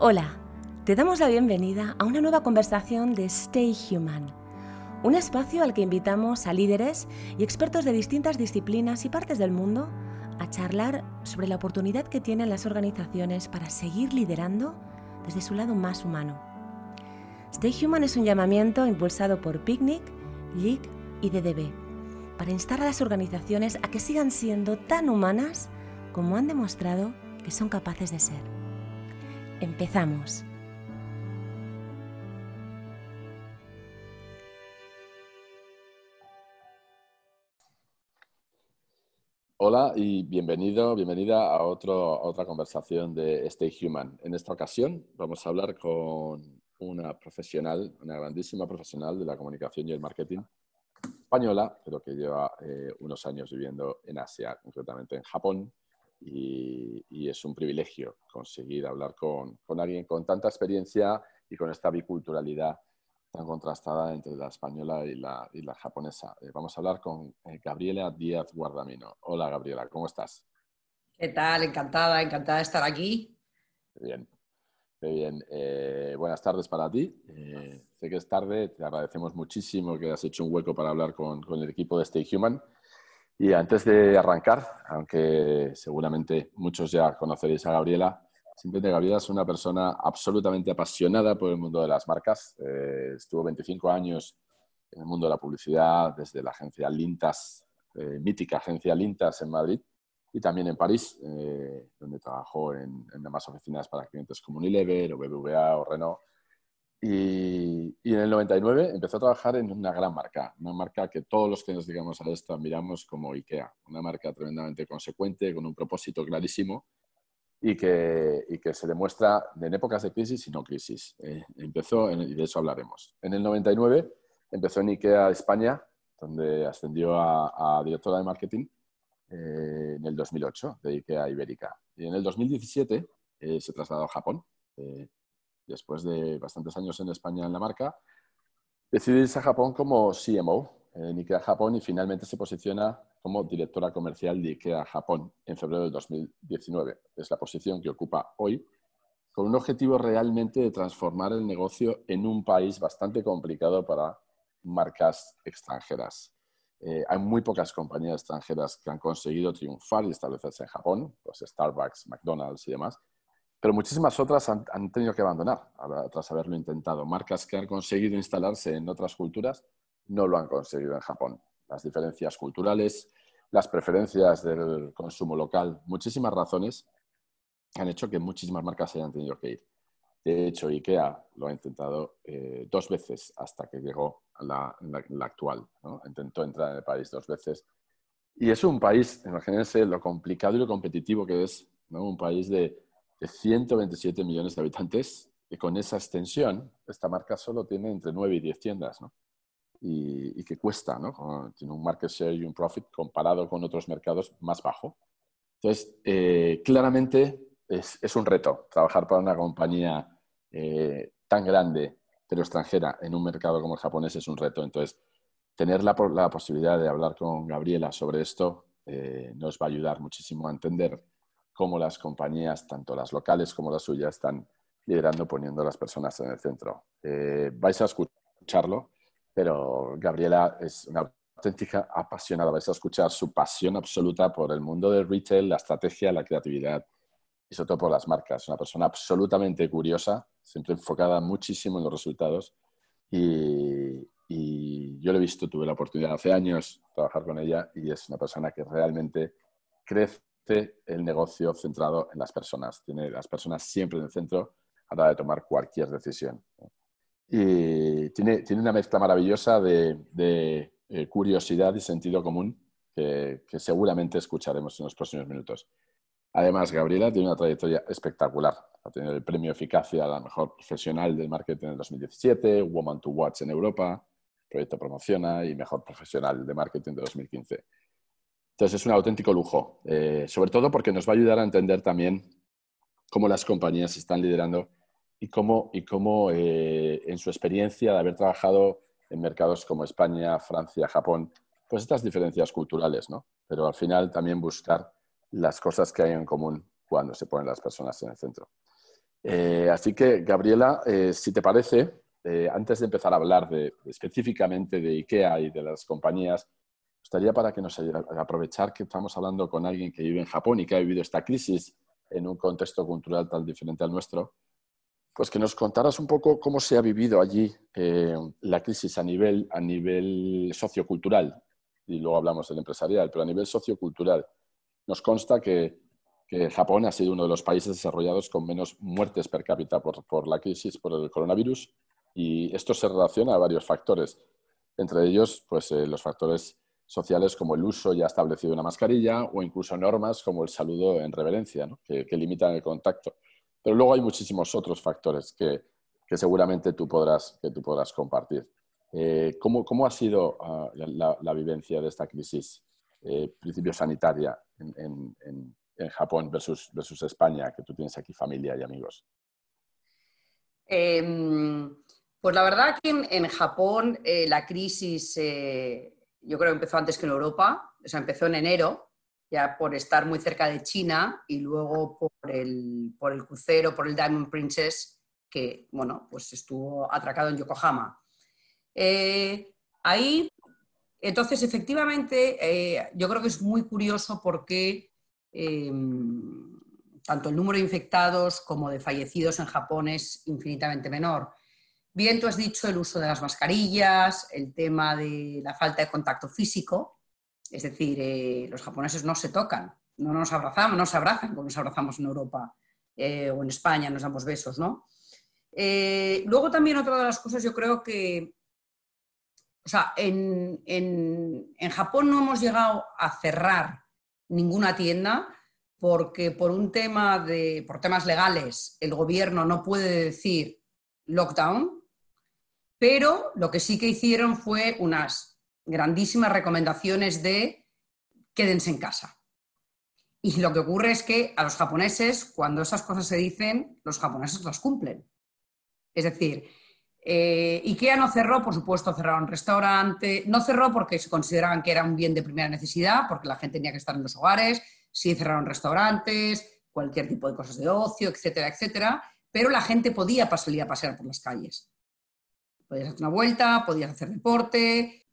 Hola, te damos la bienvenida a una nueva conversación de Stay Human, un espacio al que invitamos a líderes y expertos de distintas disciplinas y partes del mundo a charlar sobre la oportunidad que tienen las organizaciones para seguir liderando desde su lado más humano. Stay Human es un llamamiento impulsado por Picnic, LIC y DDB para instar a las organizaciones a que sigan siendo tan humanas como han demostrado que son capaces de ser. Empezamos. Hola y bienvenido, bienvenida a, otro, otra conversación de Stay Human. En esta ocasión vamos a hablar con una profesional, una grandísima profesional de la comunicación y el marketing española, pero que lleva eh, unos años viviendo en Asia, concretamente en Japón, y, es un privilegio conseguir hablar con, alguien con tanta experiencia y con esta biculturalidad tan contrastada entre la española y la, y la japonesa. Eh, vamos a hablar con eh, Gabriela Díaz Guardamino. Hola Gabriela, ¿cómo estás? ¿Qué tal? Encantada, encantada de estar aquí. Bien, muy bien. Eh, buenas tardes para ti. sé que es tarde, te agradecemos muchísimo que has hecho un hueco para hablar con, con el equipo de Stay Human. Y antes de arrancar, aunque seguramente muchos ya conoceréis a Gabriela, simplemente Gabriela es una persona absolutamente apasionada por el mundo de las marcas. Eh, estuvo 25 años en el mundo de la publicidad, desde la agencia Lintas, eh, mítica agencia Lintas en Madrid, y también en París, eh, donde trabajó en, en demás oficinas para clientes como Unilever o BBVA o Renault. Y, en el 99 empezó a trabajar en una gran marca, una marca que todos los que nos digamos a esto miramos como IKEA, una marca tremendamente consecuente, con un propósito clarísimo y que, y que se demuestra en épocas de crisis y no crisis. Eh, empezó, y de eso hablaremos. En el 99 empezó en IKEA España, donde ascendió a, directora de marketing eh, en el 2008 de IKEA Ibérica. Y en el 2017 eh, se trasladó a Japón después de bastantes años en España en la marca, decide irse a Japón como CMO en IKEA Japón y finalmente se posiciona como directora comercial de IKEA Japón en febrero de 2019. Es la posición que ocupa hoy, con un objetivo realmente de transformar el negocio en un país bastante complicado para marcas extranjeras. Eh, hay muy pocas compañías extranjeras que han conseguido triunfar y establecerse en Japón, pues Starbucks, McDonald's y demás. Pero muchísimas otras han, tenido que abandonar tras haberlo intentado. Marcas que han conseguido instalarse en otras culturas no lo han conseguido en Japón. Las diferencias culturales, las preferencias del consumo local, muchísimas razones han hecho que muchísimas marcas hayan tenido que ir. De hecho, IKEA lo ha intentado eh, dos veces hasta que llegó a la, actual. Intentó entrar en el país dos veces. Y es un país, imagínense lo complicado y lo competitivo que es, un país de de 127 millones de habitantes y con esa extensión, esta marca solo tiene entre 9 y 10 tiendas, ¿no? Y, que cuesta, ¿no? Tiene un market share y un profit comparado con otros mercados más bajo. Entonces, eh, claramente es, es, un reto trabajar para una compañía eh, tan grande, pero extranjera, en un mercado como el japonés es un reto. Entonces, tener la, la posibilidad de hablar con Gabriela sobre esto eh, nos va a ayudar muchísimo a entender cómo las compañías, tanto las locales como las suyas, están liderando poniendo a las personas en el centro. Eh, vais a escucharlo, pero Gabriela es una auténtica apasionada. Vais a escuchar su pasión absoluta por el mundo del retail, la estrategia, la creatividad y sobre todo por las marcas. Una persona absolutamente curiosa, siempre enfocada muchísimo en los resultados. Y, y yo lo he visto, tuve la oportunidad hace años de trabajar con ella y es una persona que realmente crece el negocio centrado en las personas. Tiene las personas siempre en el centro a la hora de tomar cualquier decisión. Y tiene, tiene una mezcla maravillosa de, eh, curiosidad y sentido común que, seguramente escucharemos en los próximos minutos. Además, Gabriela tiene una trayectoria espectacular. Ha tenido el premio Eficacia a la mejor profesional del marketing en el 2017, Woman to Watch en Europa, Proyecto Promociona y mejor profesional de marketing de 2015. Entonces es un auténtico lujo, eh, sobre todo porque nos va a ayudar a entender también cómo las compañías están liderando y cómo, y cómo eh, en su experiencia de haber trabajado en mercados como España, Francia, Japón, pues estas diferencias culturales, ¿no? Pero al final también buscar las cosas que hay en común cuando se ponen las personas en el centro. Eh, así que, Gabriela, si te parece, antes de empezar a hablar específicamente de IKEA y de las compañías, gustaría para que nos aprovechar que estamos hablando con alguien que vive en Japón y que ha vivido esta crisis en un contexto cultural tan diferente al nuestro, pues que nos contaras un poco cómo se ha vivido allí la crisis a nivel, a nivel sociocultural, y luego hablamos del empresarial, pero a nivel sociocultural. Nos consta que que Japón ha sido uno de los países desarrollados con menos muertes per cápita por, la crisis, por el coronavirus, y esto se relaciona a varios factores, entre ellos pues, eh, los factores sociales como el uso ya establecido de una mascarilla o incluso normas como el saludo en reverencia, que, limitan el contacto. Pero luego hay muchísimos otros factores que, seguramente tú podrás, que tú podrás compartir. Eh, ¿cómo, ha sido ah, la, vivencia de esta crisis, eh, principio sanitaria, en, en Japón versus, versus España, que tú tienes aquí familia y amigos? Em, pues la verdad que en, Japón eh, la crisis yo creo que empezó antes que en Europa, o sea, empezó en enero, ya por estar muy cerca de China y luego por el, por el crucero, por el Diamond Princess, que, bueno, pues estuvo atracado en Yokohama. Eh, ahí, entonces, efectivamente, yo creo que es muy curioso porque Em, tanto el número de infectados como de fallecidos en Japón es infinitamente menor. Bien, tú has dicho el uso de las mascarillas, el tema de la falta de contacto físico, es decir, eh, los japoneses no se tocan, no nos abrazamos, no se abrazan como nos abrazamos en Europa eh, o en España, nos damos besos, ¿no? Eh, luego también otra de las cosas, yo creo que, o sea, en, en Japón no hemos llegado a cerrar ninguna tienda porque por un tema de, por temas legales, el gobierno no puede decir lockdown, pero lo que sí que hicieron fue unas grandísimas recomendaciones de quédense en casa. Y lo que ocurre es que a los japoneses, cuando esas cosas se dicen, los japoneses las cumplen. Es decir, eh, IKEA no cerró, por supuesto, cerraron restaurante. No cerró porque se consideraban que era un bien de primera necesidad, porque la gente tenía que estar en los hogares. Sí cerraron restaurantes, cualquier tipo de cosas de ocio, etcétera, etcétera. Pero la gente podía salir a pasear por las calles. Podías hacer una vuelta, podías hacer deporte.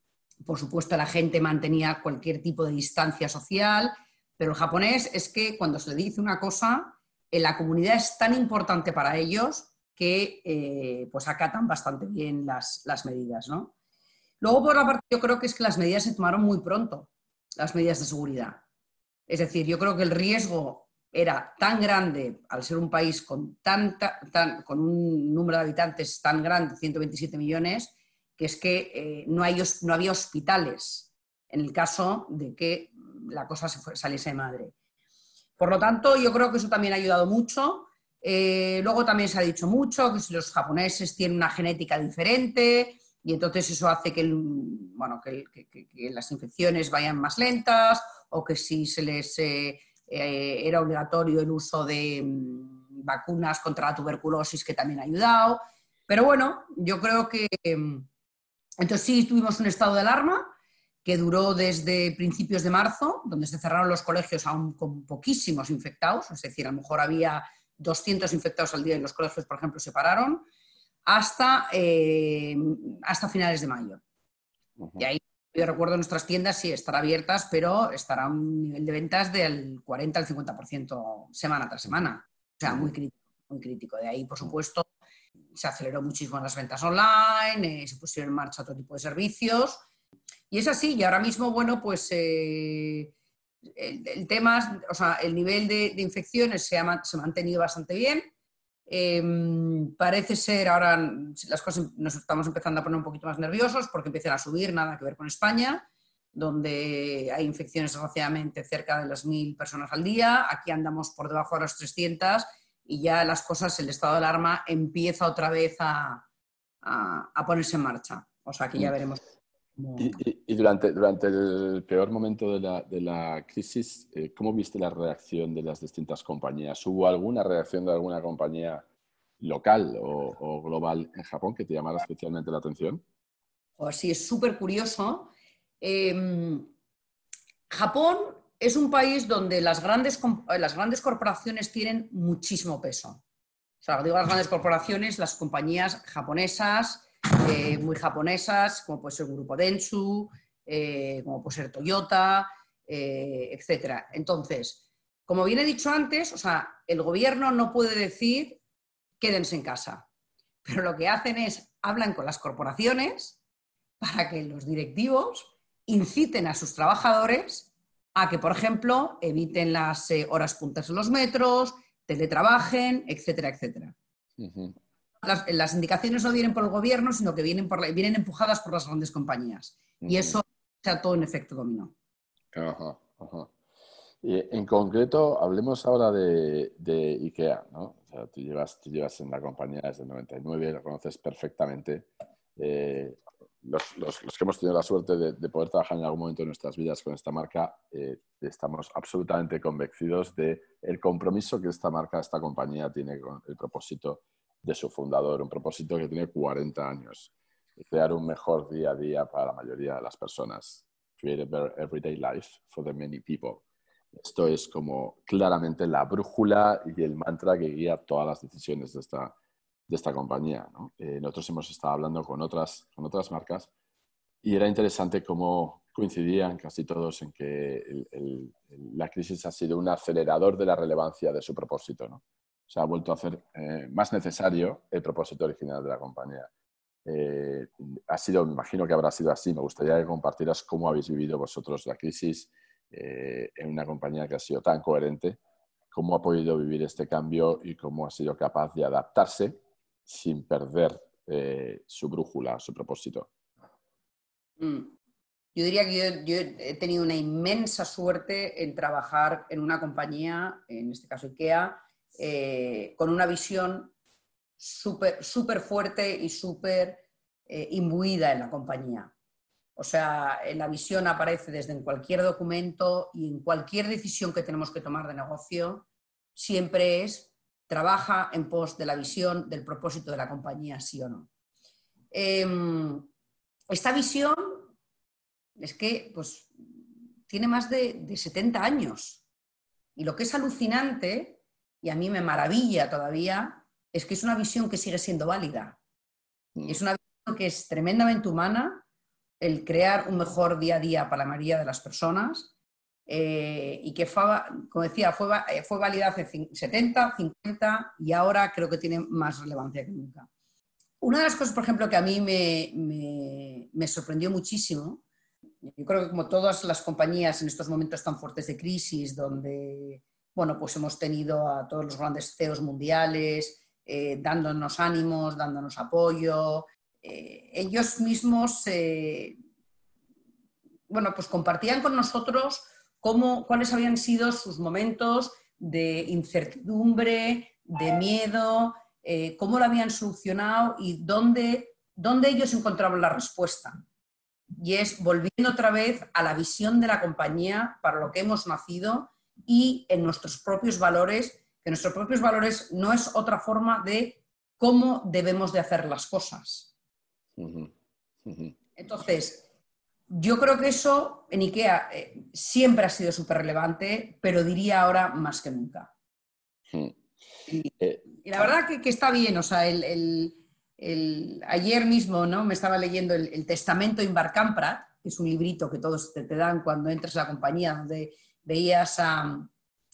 Por supuesto, la gente mantenía cualquier tipo de distancia social. Pero el japonés es que cuando se le dice una cosa, la comunidad es tan importante para ellos que eh, pues acatan bastante bien las, medidas. ¿no? Luego, por la parte, yo creo que es que las medidas se tomaron muy pronto, las medidas de seguridad. Es decir, yo creo que el riesgo era tan grande al ser un país con, tanta, con un número de habitantes tan grande, 127 millones, que es que eh, no, había hospitales en el caso de que la cosa se saliese de madre. Por lo tanto, yo creo que eso también ha ayudado mucho eh, luego también se ha dicho mucho que los japoneses tienen una genética diferente y entonces eso hace que, bueno, que, las infecciones vayan más lentas o que si se les eh, eh, era obligatorio el uso de mm, vacunas contra la tuberculosis que también ha ayudado. Pero bueno, yo creo que mm, entonces sí tuvimos un estado de alarma que duró desde principios de marzo, donde se cerraron los colegios aún con poquísimos infectados, es decir, a lo mejor había 200 infectados al día en los colegios, por ejemplo, se pararon, hasta, eh, hasta finales de mayo. Y ahí yo recuerdo nuestras tiendas sí estar abiertas, pero estará a un nivel de ventas del 40 al 50% semana tras semana. O sea, muy crítico, muy crítico. De ahí, por supuesto, se aceleró muchísimo las ventas online, eh, se pusieron en marcha otro tipo de servicios. Y es así, y ahora mismo, bueno, pues eh, el, tema, o sea, el nivel de, infecciones se ha, se ha, mantenido bastante bien. Em, parece ser ahora las cosas nos estamos empezando a poner un poquito más nerviosos porque empiezan a subir, nada que ver con España, donde hay infecciones desgraciadamente cerca de las mil personas al día. Aquí andamos por debajo de las 300 y ya las cosas, el estado de alarma empieza otra vez a, a, a ponerse en marcha. O sea que ya mm. veremos y, durante, durante el peor momento de la, de la crisis, eh, ¿cómo viste la reacción de las distintas compañías? ¿Hubo alguna reacción de alguna compañía local o, global en Japón que te llamara especialmente la atención? Pues sí, es súper curioso. Em, Japón es un país donde las grandes, las grandes corporaciones tienen muchísimo peso. sea, digo las grandes corporaciones, las compañías japonesas, eh, muy japonesas, como puede ser el Grupo Dentsu, eh, como puede ser Toyota, eh, etcétera. Entonces, como bien he dicho antes, o sea, el gobierno no puede decir quédense en casa, pero lo que hacen es hablan con las corporaciones para que los directivos inciten a sus trabajadores a que, por ejemplo, eviten las eh, horas puntas en los metros, teletrabajen, etcétera, etcétera. Las, indicaciones no vienen por el gobierno, sino que vienen, por vienen empujadas por las grandes compañías. Y eso sea todo en efecto dominó. Ajá, ajá. Y en concreto, hablemos ahora de, IKEA, ¿no? O sea, tú llevas, tú llevas en la compañía desde el 99, lo conoces perfectamente. Eh, los, que hemos tenido la suerte de, poder trabajar en algún momento de nuestras vidas con esta marca, eh, estamos absolutamente convencidos de el compromiso que esta marca, esta compañía tiene con el propósito de su fundador, un propósito que tiene 40 años, crear un mejor día a día para la mayoría de las personas, create a better everyday life for the many people. Esto es como claramente la brújula y el mantra que guía todas las decisiones de esta, de esta compañía. Eh, nosotros hemos estado hablando con otras, con otras marcas y era interesante cómo coincidían casi todos en que la crisis ha sido un acelerador de la relevancia de su propósito. ¿no? Se ha vuelto a hacer eh, más necesario el propósito original de la compañía. Eh, ha sido, me imagino que habrá sido así. Me gustaría que compartieras cómo habéis vivido vosotros la crisis eh, en una compañía que ha sido tan coherente, cómo ha podido vivir este cambio y cómo ha sido capaz de adaptarse sin perder su brújula, su propósito. Mm. Yo diría que yo, he tenido una inmensa suerte en trabajar en una compañía, en este caso IKEA, eh, con una visión súper super fuerte y súper imbuida en la compañía. O sea, la visión aparece desde en cualquier documento y en cualquier decisión que tenemos que tomar de negocio, siempre es trabaja en pos de la visión, del propósito de la compañía, sí o no. Em, esta visión es que pues, tiene más de, 70 años. Y lo que es alucinante, y a mí me maravilla todavía, es que es una visión que sigue siendo válida. Mm. Es una visión que es tremendamente humana, el crear un mejor día a día para la mayoría de las personas eh, y que, fue, como decía, fue, eh, fue válida hace 70, 50 y ahora creo que tiene más relevancia que nunca. Una de las cosas, por ejemplo, que a mí me, me, sorprendió muchísimo, yo creo que como todas las compañías en estos momentos tan fuertes de crisis, donde bueno, pues hemos tenido a todos los grandes CEOs mundiales eh, dándonos ánimos, dándonos apoyo, eh, ellos mismos eh, bueno, pues compartían con nosotros cómo, cuáles habían sido sus momentos de incertidumbre, de miedo, cómo lo habían solucionado y dónde, dónde ellos encontraban la respuesta. Y es volviendo otra vez a la visión de la compañía para lo que hemos nacido y en nuestros propios valores, que nuestros propios valores no es otra forma de cómo debemos de hacer las cosas. Entonces, yo creo que eso en IKEA eh, siempre ha sido súper relevante, pero diría ahora más que nunca. Eh, y, la verdad que, está bien, o sea, el, ayer mismo ¿no? me estaba leyendo el, Testamento Imbarcamprat, que es un librito que todos te, dan cuando entras a la compañía, donde veías a,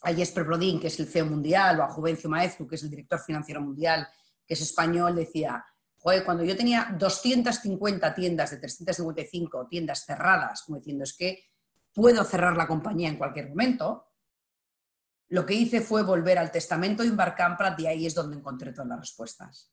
a Jesper Brodin, que es el CEO mundial, o a Juvencio Maezu, que es el director financiero mundial, que es español, decía, cuando yo tenía 250 tiendas de 355 tiendas cerradas, como diciendo, es que puedo cerrar la compañía en cualquier momento, lo que hice fue volver al testamento de Imbarcamprat y ahí es donde encontré todas las respuestas.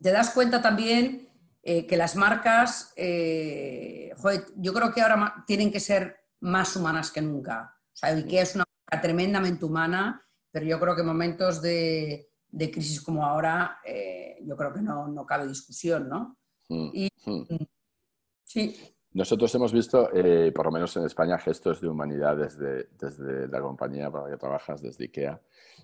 Te das cuenta también eh, que las marcas, eh, yo creo que ahora tienen que ser más humanas que nunca. O sea, IKEA es una marca tremendamente humana, pero yo creo que momentos de, de crisis como ahora, eh, yo creo que no, no, cabe discusión, ¿no? Mm, mm. sí. Nosotros hemos visto, eh, por lo menos en España, gestos de humanidad desde, desde la compañía para la que trabajas, desde IKEA.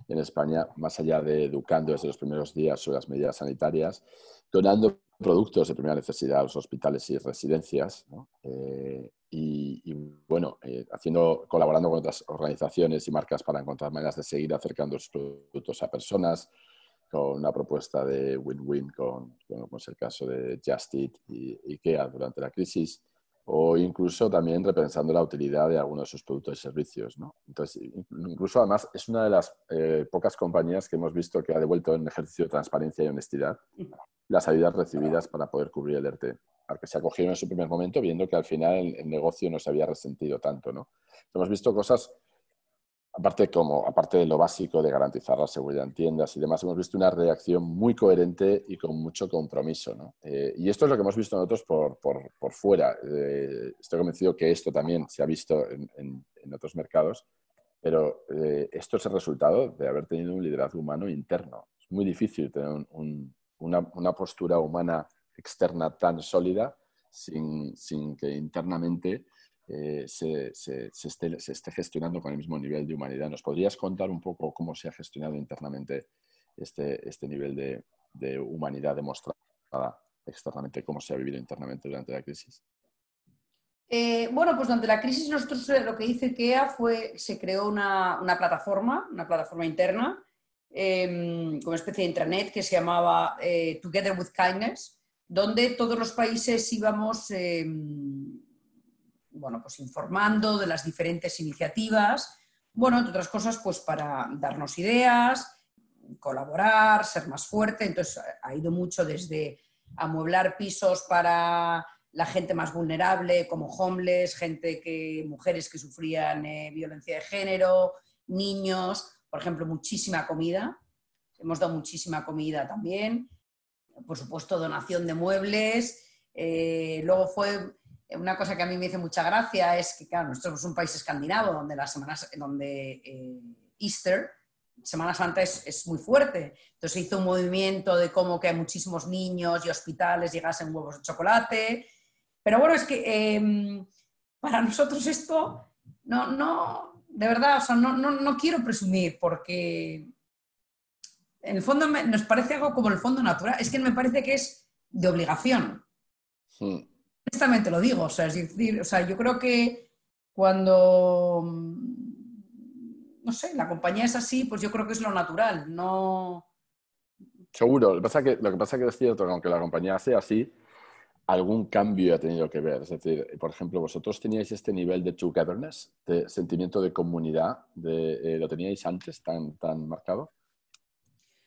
En España, más allá de educando desde los primeros días sobre las medidas sanitarias, donando productos de primera necesidad a los hospitales y residencias, ¿no? Eh, y, bueno, haciendo, colaborando con otras organizaciones y marcas para encontrar maneras de seguir acercando sus productos a personas, con una propuesta de win-win, con, como es el caso de Just Eat y IKEA durante la crisis, o incluso también repensando la utilidad de algunos de sus productos y servicios. ¿no? Entonces, incluso además es una de las eh, pocas compañías que hemos visto que ha devuelto en ejercicio de transparencia y honestidad las ayudas recibidas para poder cubrir el ERTE, al que se acogieron en su primer momento viendo que al final el, el negocio no se había resentido tanto. ¿no? Hemos visto cosas aparte, como, aparte de lo básico de garantizar la seguridad en tiendas y demás, hemos visto una reacción muy coherente y con mucho compromiso. ¿no? Eh, y esto es lo que hemos visto nosotros por, por, por fuera. Eh, estoy convencido que esto también se ha visto en, en, otros mercados, pero eh, esto es el resultado de haber tenido un liderazgo humano interno. Es muy difícil tener un, un, una, una, postura humana externa tan sólida sin, sin que internamente eh, se, se, esté, gestionando con el mismo nivel de humanidad. ¿Nos podrías contar un poco cómo se ha gestionado internamente este, este nivel de, humanidad demostrada externamente, cómo se ha vivido internamente durante la crisis? Eh, bueno, pues durante la crisis nosotros eh, lo que hizo IKEA fue, se creó una, una plataforma, una plataforma interna, eh, como especie de intranet que se llamaba Together with Kindness, donde todos los países íbamos em, bueno, pues informando de las diferentes iniciativas, bueno, entre otras cosas, pues para darnos ideas, colaborar, ser más fuerte. Entonces, ha ido mucho desde amueblar pisos para la gente más vulnerable, como homeless, gente que, mujeres que sufrían eh, violencia de género, niños, por ejemplo, muchísima comida. Hemos dado muchísima comida también. Por supuesto, donación de muebles. Eh, luego fue una cosa que a mí me hizo mucha gracia es que, claro, nosotros somos un país escandinavo donde las semanas, donde eh, Easter, Semana Santa es, muy fuerte. Entonces hizo un movimiento de cómo que muchísimos niños y hospitales llegasen huevos de chocolate. Pero bueno, es que eh, para nosotros esto, no, no, de verdad, o sea, no, no, no quiero presumir porque en el fondo nos parece algo como el fondo natural. Es que me parece que es de obligación. Sí honestamente lo digo, o sea, es decir, o sea, yo creo que cuando, no sé, la compañía es así, pues yo creo que es lo natural, no... Seguro, lo que pasa que, lo que, pasa que es cierto que aunque la compañía sea así, algún cambio ha tenido que ver. Es decir, por ejemplo, vosotros teníais este nivel de togetherness, de sentimiento de comunidad, de, eh, ¿lo teníais antes tan, tan marcado?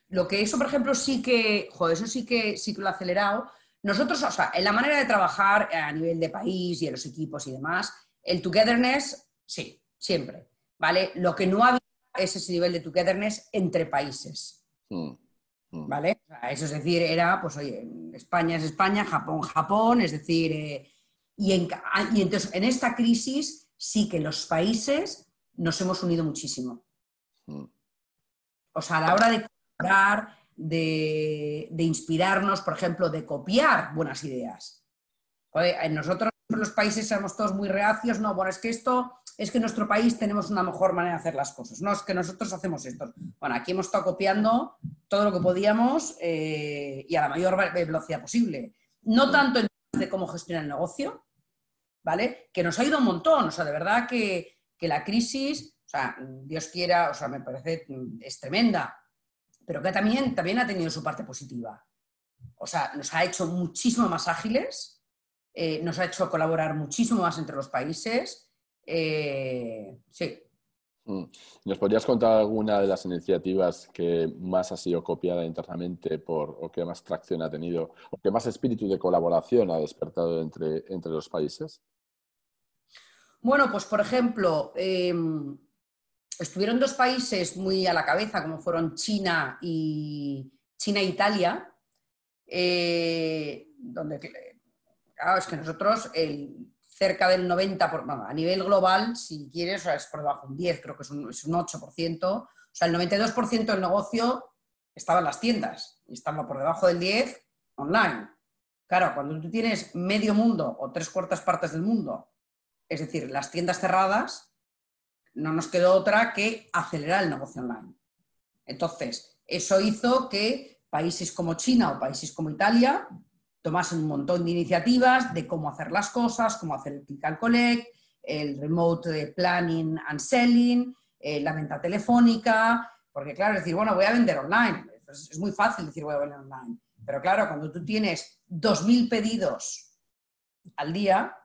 Lo que eso, por ejemplo, sí que, joder, eso sí que, sí que lo ha acelerado, nosotros, o sea, en la manera de trabajar a nivel de país y en los equipos y demás, el togetherness, sí, siempre, ¿vale? Lo que no había es ese nivel de togetherness entre países, mm, mm. ¿vale? O sea, eso es decir, era, pues oye, España es España, Japón, Japón, es decir, eh, y, en, y entonces en esta crisis sí que los países nos hemos unido muchísimo. Mm. O sea, a la hora de colaborar, de, inspirarnos, por ejemplo, de copiar buenas ideas. Nosotros, los países, somos todos muy reacios, no, bueno, es que esto, es que en nuestro país tenemos una mejor manera de hacer las cosas, no, es que nosotros hacemos esto. Bueno, aquí hemos estado copiando todo lo que podíamos eh, y a la mayor velocidad posible. No tanto en de cómo gestionar el negocio, ¿vale? Que nos ha ido un montón, o sea, de verdad que, que la crisis, o sea, Dios quiera, o sea, me parece, es tremenda, pero que también, también ha tenido su parte positiva. O sea, nos ha hecho muchísimo más ágiles, eh, nos ha hecho colaborar muchísimo más entre los países. Eh, sí. Mm. ¿Nos podrías contar alguna de las iniciativas que más ha sido copiada internamente por, o que más tracción ha tenido, o que más espíritu de colaboración ha despertado entre, entre los países? Bueno, pues por ejemplo, eh, estuvieron dos países muy a la cabeza, como fueron China y China e Italia, eh, donde, claro, es que nosotros el, cerca del 90%, por, a nivel global, si quieres, es por debajo un 10, creo que es un, es un 8%, o sea, el 92% del negocio estaba en las tiendas y estaba por debajo del 10% online. Claro, cuando tú tienes medio mundo o tres cuartas partes del mundo, es decir, las tiendas cerradas, no nos quedó otra que acelerar el negocio online. Entonces, eso hizo que países como China o países como Italia tomasen un montón de iniciativas de cómo hacer las cosas, cómo hacer el click and collect, el remote planning and selling, eh, la venta telefónica, porque claro, decir, bueno, voy a vender online. es muy fácil decir voy a vender online. Pero claro, cuando tú tienes 2.000 pedidos al día,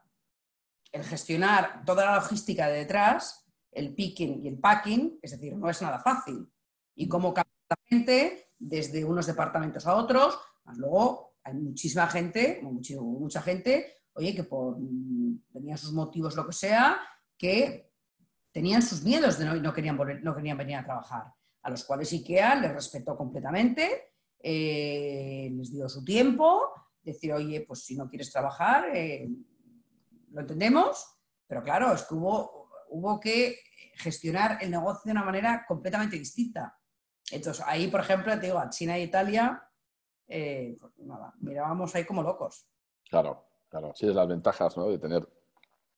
el gestionar toda la logística de detrás, el picking y el packing, es decir, no es nada fácil. Y cómo cambia la gente desde unos departamentos a otros, más luego hay muchísima gente, mucha gente, oye, que por tenía sus motivos, lo que sea, que tenían sus miedos de no, no querían, no querían venir a trabajar, a los cuales IKEA les respetó completamente, eh, les dio su tiempo, decir, oye, pues si no quieres trabajar, eh, lo entendemos, pero claro, es que hubo, hubo que gestionar el negocio de una manera completamente distinta. Entonces, ahí, por ejemplo, te digo, a China e Italia, eh, pues nada, mirábamos ahí como locos. Claro, claro. Sí, es las ventajas ¿no? de tener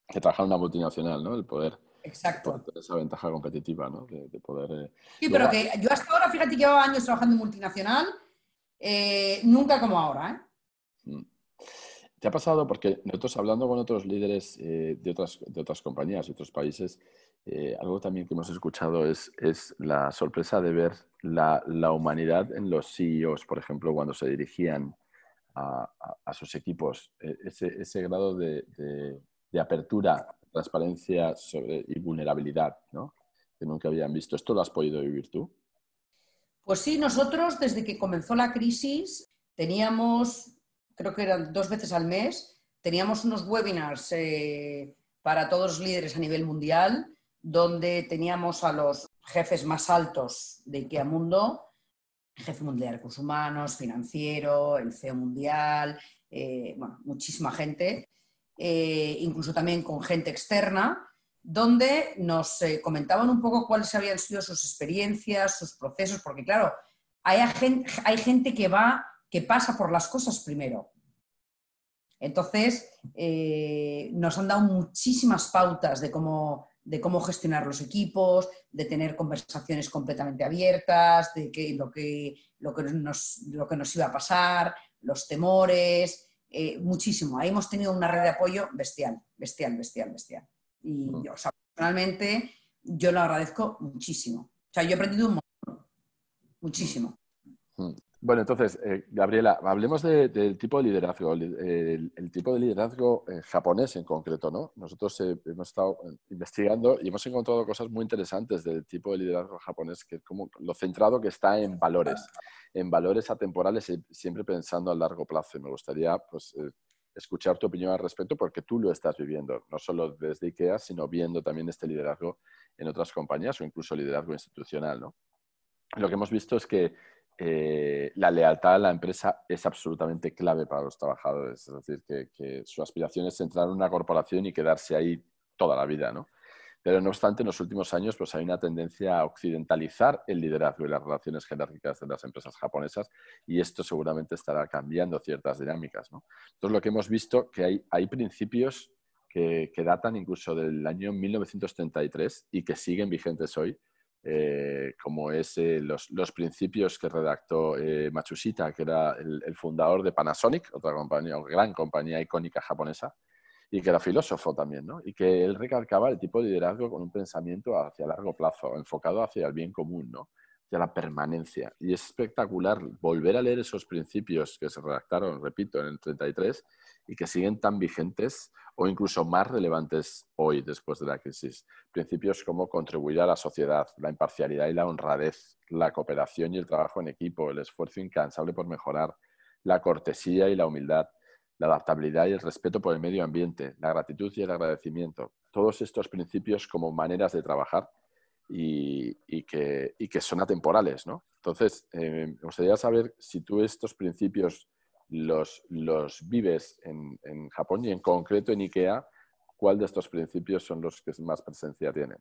que trabajar en una multinacional, ¿no? El poder. Exacto. esa ventaja competitiva, ¿no? De, poder. Eh, sí, pero que yo hasta ahora, fíjate que llevaba años trabajando en multinacional, eh, nunca como ahora, ¿eh? ¿Te ha pasado? Porque nosotros hablando con otros líderes de, otras, de otras compañías, de otros países, algo también que hemos escuchado es, es la sorpresa de ver la, la, humanidad en los CEOs, por ejemplo, cuando se dirigían a, a, sus equipos, e, ese, ese grado de, de, apertura, transparencia sobre, y vulnerabilidad ¿no? que nunca habían visto. ¿Esto lo has podido vivir tú? Pues sí, nosotros desde que comenzó la crisis teníamos, creo que eran dos veces al mes, teníamos unos webinars eh, para todos los líderes a nivel mundial, donde teníamos a los jefes más altos de IKEA Mundo, jefe mundial de recursos humanos, financiero, el CEO mundial, eh, bueno, muchísima gente, eh, incluso también con gente externa, donde nos comentaban un poco cuáles habían sido sus experiencias, sus procesos, porque claro, hay hay gente que va, que pasa por las cosas primero. Entonces, nos han dado muchísimas pautas de cómo, de cómo gestionar los equipos, de tener conversaciones completamente abiertas, de que lo, que, lo, que, nos, lo que nos iba a pasar, los temores, eh, muchísimo. Ahí hemos tenido una red de apoyo bestial, bestial, bestial, bestial. Y mm. yo, personalmente, yo lo agradezco muchísimo. O sea, yo he aprendido un montón, muchísimo. Mm. Bueno, entonces, eh, Gabriela, hablemos del tipo de liderazgo, el, tipo de liderazgo eh, japonés en concreto, ¿no? Nosotros eh, hemos estado investigando y hemos encontrado cosas muy interesantes del tipo de liderazgo japonés, que es como lo centrado que está en valores, en valores atemporales y siempre pensando a largo plazo. Y me gustaría, pues, escuchar tu opinión al respecto porque tú lo estás viviendo, no solo desde IKEA, sino viendo también este liderazgo en otras compañías o incluso liderazgo institucional, ¿no? Lo que hemos visto es que eh, la lealtad a la empresa es absolutamente clave para los trabajadores. Es decir, que, su aspiración es entrar en una corporación y quedarse ahí toda la vida, ¿no? Pero no obstante, en los últimos años pues, hay una tendencia a occidentalizar el liderazgo y las relaciones jerárquicas de las empresas japonesas y esto seguramente estará cambiando ciertas dinámicas. ¿no? Entonces, lo que hemos visto que hay, hay principios que, que, datan incluso del año 1933 y que siguen vigentes hoy, eh, como es eh, los, principios que redactó eh, que era el, fundador de Panasonic, otra compañía, gran compañía icónica japonesa, y que era filósofo también, ¿no? Y que él recalcaba el tipo de liderazgo con un pensamiento hacia largo plazo, enfocado hacia el bien común, ¿no? Hacia la permanencia. Y es espectacular volver a leer esos principios que se redactaron, repito, en el 33 y que siguen tan vigentes o incluso más relevantes hoy después de la crisis. Principios como contribuir a la sociedad, la imparcialidad y la honradez, la cooperación y el trabajo en equipo, el esfuerzo incansable por mejorar, la cortesía y la humildad, la adaptabilidad y el respeto por el medio ambiente, la gratitud y el agradecimiento. Todos estos principios como maneras de trabajar y, que, que, son atemporales. ¿no? Entonces, eh, me gustaría saber si tú estos principios los, los vives en, en, Japón y en concreto en IKEA, ¿cuál de estos principios son los que más presencia tienen?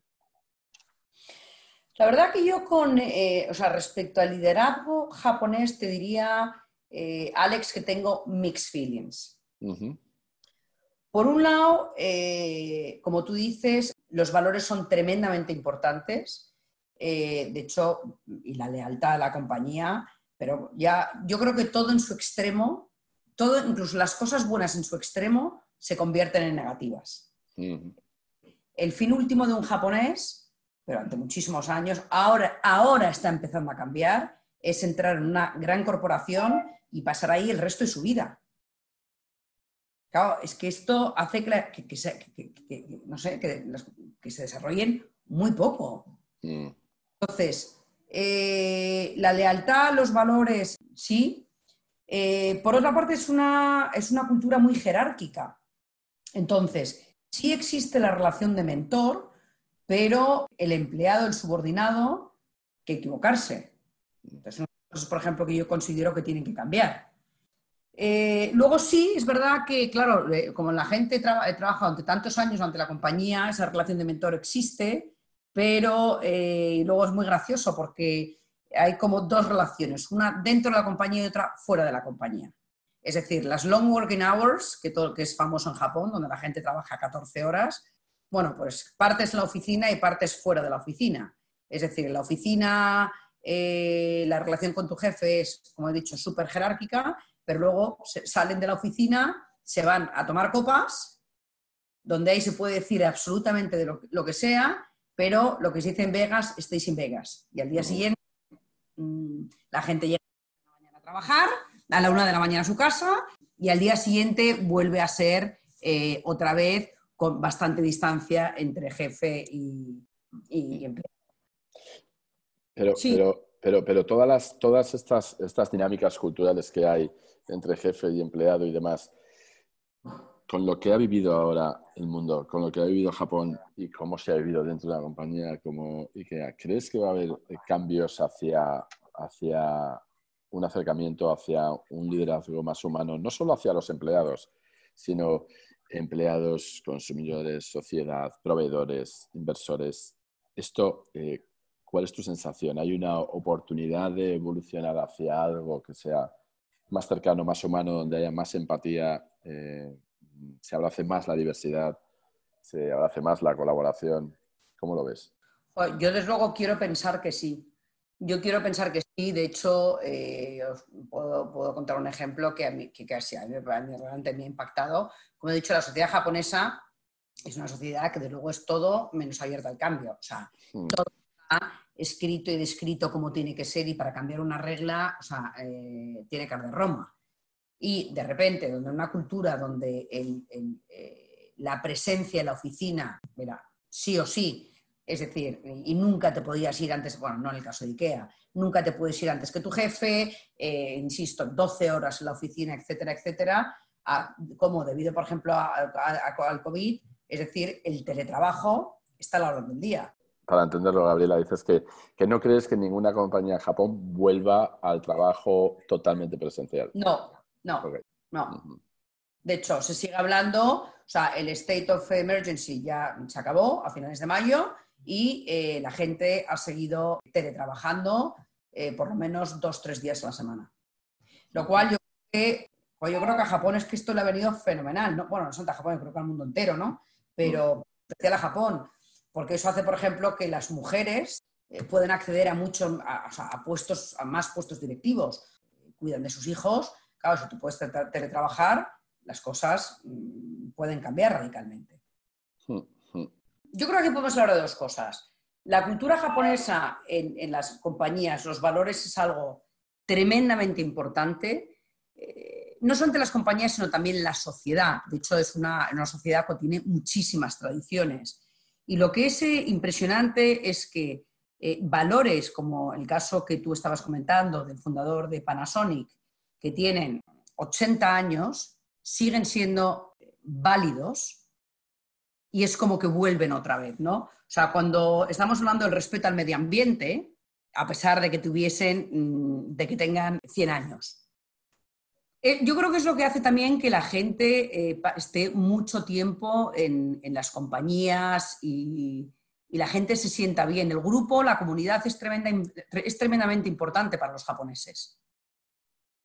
La verdad que yo con, eh, o sea, respecto al liderazgo japonés, te diría, eh, Alex, que tengo mixed feelings. Por un lado, eh, como tú dices, los valores son tremendamente importantes. de hecho, y la lealtad a la compañía pero ya yo creo que todo en su extremo, todo, incluso las cosas buenas en su extremo, se convierten en negativas. El fin último de un japonés, durante muchísimos años, ahora, ahora está empezando a cambiar, es entrar en una gran corporación y pasar ahí el resto de su vida. Claro, es que esto hace que, se, no sé, que, se desarrollen muy poco. Mm. Entonces, eh, la lealtad, los valores, sí. Eh, por otra parte, es una, es una cultura muy jerárquica. Entonces, sí existe la relación de mentor, pero el empleado, el subordinado, que equivocarse. Entonces, cosas, por ejemplo, que yo considero que tienen que cambiar. Eh, luego sí, es verdad que, claro, como la gente trabaja durante tantos años ante la compañía, esa relación de mentor existe, pero eh, luego es muy gracioso porque hay como dos relaciones, una dentro de la compañía y otra fuera de la compañía. Es decir, las long working hours, que, todo, que es famoso en Japón, donde la gente trabaja 14 horas, bueno, pues partes en la oficina y partes fuera de la oficina. Es decir, en la oficina eh, la relación con tu jefe es, como he dicho, súper jerárquica, pero luego salen de la oficina, se van a tomar copas, donde ahí se puede decir absolutamente de lo que sea, pero lo que se dice en Vegas, estáis en Vegas. Y al día siguiente mm, la gente llega a la mañana a trabajar, a la una de la mañana a su casa y al día siguiente vuelve a ser eh, otra vez con bastante distancia entre jefe y, empleado. Pero, pero, pero, pero, todas, las, todas estas, estas dinámicas culturales que hay entre jefe y empleado y demás, con lo que ha vivido ahora el mundo, con lo que ha vivido Japón y cómo se ha vivido dentro de la compañía como IKEA, ¿crees que va a haber cambios hacia, hacia un acercamiento, hacia un liderazgo más humano, no solo hacia los empleados, sino empleados, consumidores, sociedad, proveedores, inversores? Esto, eh, ¿cuál es tu sensación? ¿Hay una oportunidad de evolucionar hacia algo que sea más cercano, más humano, donde haya más empatía? Eh, se abrace más la diversidad, se abrace más la colaboración. ¿Cómo lo ves? Yo desde luego quiero pensar que sí. Yo quiero pensar que sí. De hecho, eh, os puedo, contar un ejemplo que a mí, que casi a mí, realmente me ha impactado. Como he dicho, la sociedad japonesa es una sociedad que desde luego es todo menos abierta al cambio. O sea, hmm. todo está escrito y descrito como tiene que ser y para cambiar una regla, o sea, eh, tiene que haber Roma y de repente, donde una cultura donde eh, la presencia en la oficina, mira, sí o sí, es decir, y nunca te podías ir antes, bueno, no en el caso de IKEA, nunca te puedes ir antes que tu jefe, eh, insisto, 12 horas en la oficina, etcétera, etcétera, como debido, por ejemplo, al COVID, es decir, el teletrabajo está a la orden del día. Para entenderlo, Gabriela, dices que, que no crees que ninguna compañía en Japón vuelva al trabajo totalmente presencial. No, no, no. De hecho, se sigue hablando, o sea, el state of emergency ya se acabó a finales de mayo y eh, la gente ha seguido teletrabajando eh, por lo menos dos, tres días a la semana. Lo cual yo creo que, pues yo creo que a Japón es que esto le ha venido fenomenal. ¿no? Bueno, no solo a Japón, creo que al mundo entero, ¿no? Pero especial a Japón, porque eso hace, por ejemplo, que las mujeres eh, pueden acceder a, muchos, a puestos, a más puestos directivos, cuidan de sus hijos Claro, si tú puedes teletrabajar, las cosas mm, pueden cambiar radicalmente. Yo creo que podemos hablar de dos cosas. La cultura japonesa en, las compañías, los valores es algo tremendamente importante, eh, no solo entre las compañías, sino también la sociedad. De hecho, es una, sociedad que tiene muchísimas tradiciones. Y lo que es eh, impresionante es que eh, valores como el caso que tú estabas comentando del fundador de Panasonic, que tienen 80 años siguen siendo válidos y es como que vuelven otra vez, ¿no? O sea, cuando estamos hablando del respeto al medio ambiente, a pesar de que tuviesen, mm, de que tengan 100 años. Eh, yo creo que es lo que hace también que la gente eh, esté mucho tiempo en, las compañías y, la gente se sienta bien. El grupo, la comunidad es, tremenda, es tremendamente importante para los japoneses